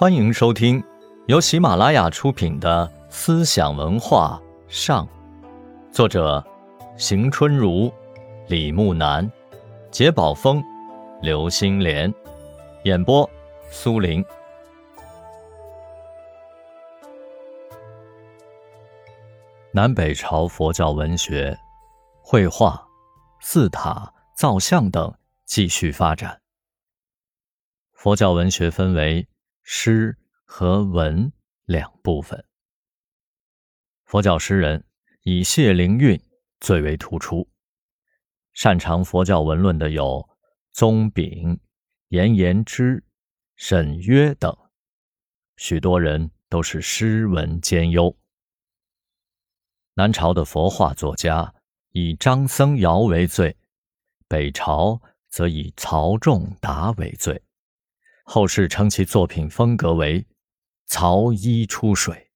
欢迎收听由喜马拉雅出品的《思想文化上》，作者邢春如、李木南、杰宝峰、刘星莲，演播苏林。南北朝佛教文学、绘画、寺塔、造像等继续发展。佛教文学分为诗和文两部分。佛教诗人以谢灵运最为突出，擅长佛教文论的有宗炳、严延之、沈约等，许多人都是诗文兼优。南朝的佛画作家以张僧繇为最，北朝则以曹仲达为最。后世称其作品风格为“曹衣出水”。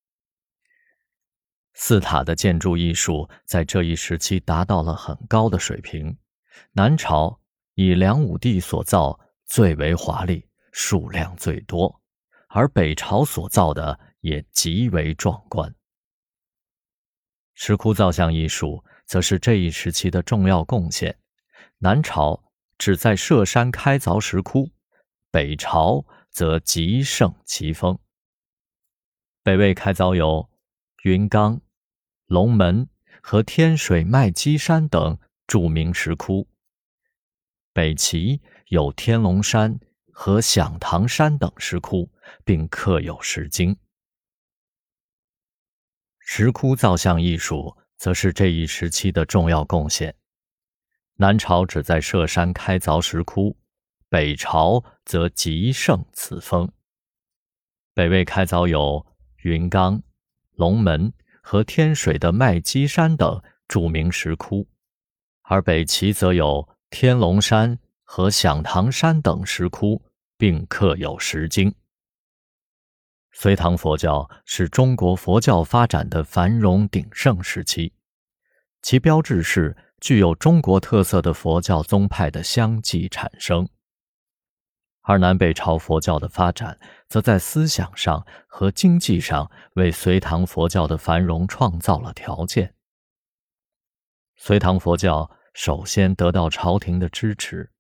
寺塔的建筑艺术在这一时期达到了很高的水平。南朝以梁武帝所造最为华丽，数量最多，而北朝所造的也极为壮观。石窟造像艺术则是这一时期的重要贡献。南朝只在舍山开凿石窟，北朝则极盛其风。北魏开凿有云冈、龙门和天水麦积山等著名石窟，北齐有天龙山和响堂山等石窟，并刻有石经。石窟造像艺术则是这一时期的重要贡献。南朝只在舍山开凿石窟，北朝则极盛此风。北魏开凿有云冈、龙门和天水的麦积山等著名石窟，而北齐则有天龙山和响堂山等石窟，并刻有石经。隋唐佛教是中国佛教发展的繁荣鼎盛时期，其标志是具有中国特色的佛教宗派的相继产生。而南北朝佛教的发展，则在思想上和经济上为隋唐佛教的繁荣创造了条件。隋唐佛教首先得到朝廷的支持。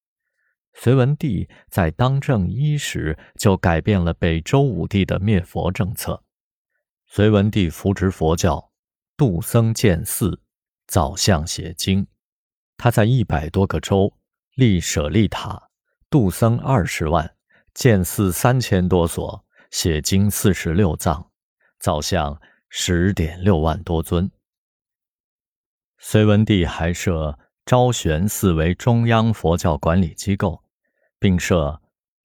隋文帝在当政伊始就改变了北周武帝的灭佛政策。隋文帝扶植佛教，度僧建寺，造像写经。他在一百多个州立舍利塔，度僧二十万，建寺三千多所，写经四十六藏，造像十点六万多尊。隋文帝还设昭玄寺为中央佛教管理机构。并设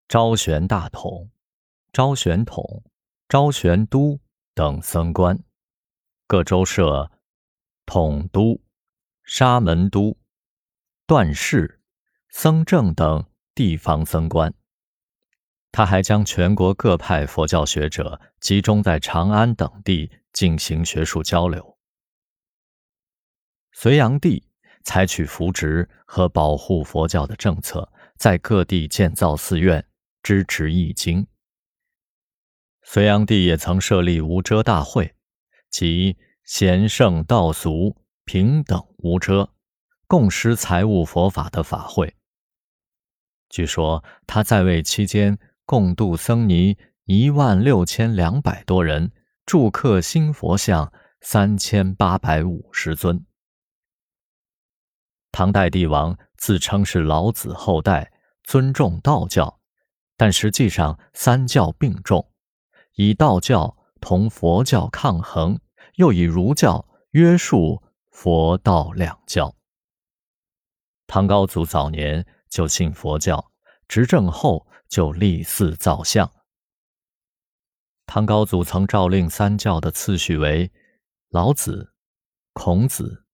昭玄大统、昭玄统、昭玄都等僧官，各州设统都、沙门都、段氏、僧正等地方僧官。他还将全国各派佛教学者集中在长安等地进行学术交流。隋炀帝采取扶植和保护佛教的政策。在各地建造寺院，支持译经。隋炀帝也曾设立无遮大会，即贤圣道俗平等无遮，共施财物佛法的法会。据说他在位期间，共度僧尼一万六千两百多人，铸刻新佛像三千八百五十尊。唐代帝王自称是老子后代，尊重道教，但实际上三教并重，以道教同佛教抗衡，又以儒教约束佛道两教。唐高祖早年就信佛教，执政后就立寺造像。唐高祖曾诏令三教的次序为老子、孔子、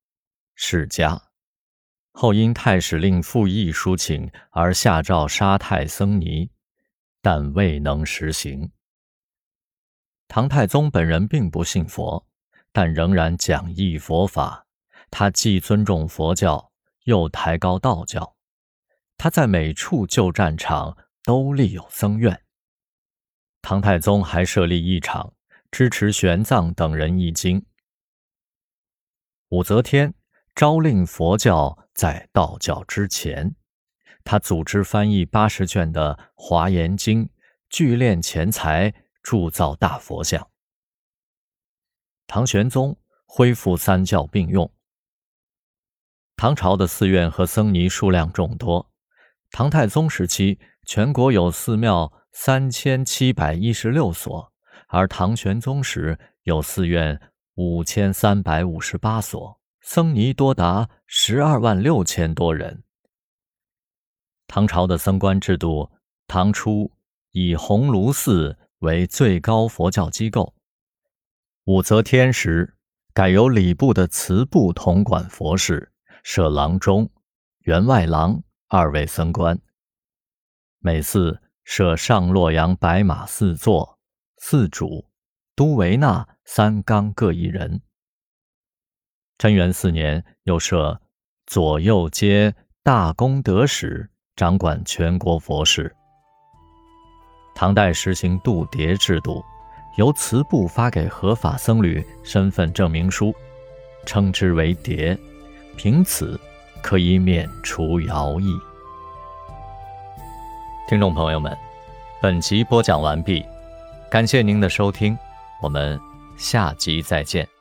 释迦。后因太史令复议抒请而下诏杀太僧尼，但未能实行。唐太宗本人并不信佛，但仍然讲义佛法。他既尊重佛教，又抬高道教。他在每处旧战场都立有僧院。唐太宗还设立义场，支持玄奘等人译经。武则天诏令佛教在道教之前，他组织翻译八十卷的《华严经》，聚敛钱财，铸造大佛像。唐玄宗恢复三教并用。唐朝的寺院和僧尼数量众多。唐太宗时期，全国有寺庙三千七百一十六所，而唐玄宗时有寺院五千三百五十八所，僧尼多达十二万六千多人。唐朝的僧官制度，唐初以鸿胪寺为最高佛教机构。武则天时，改由礼部的祠部统管佛事，设郎中、员外郎二位僧官。每寺设上洛阳白马四座，寺主、都维那三纲各一人。贞元四年，又设左右皆大功德使，掌管全国佛事。唐代实行度牒制度。由祠部发给合法僧侣身份证明书，称之为牒，凭此可以免除徭役。听众朋友们，本集播讲完毕，感谢您的收听，我们下集再见。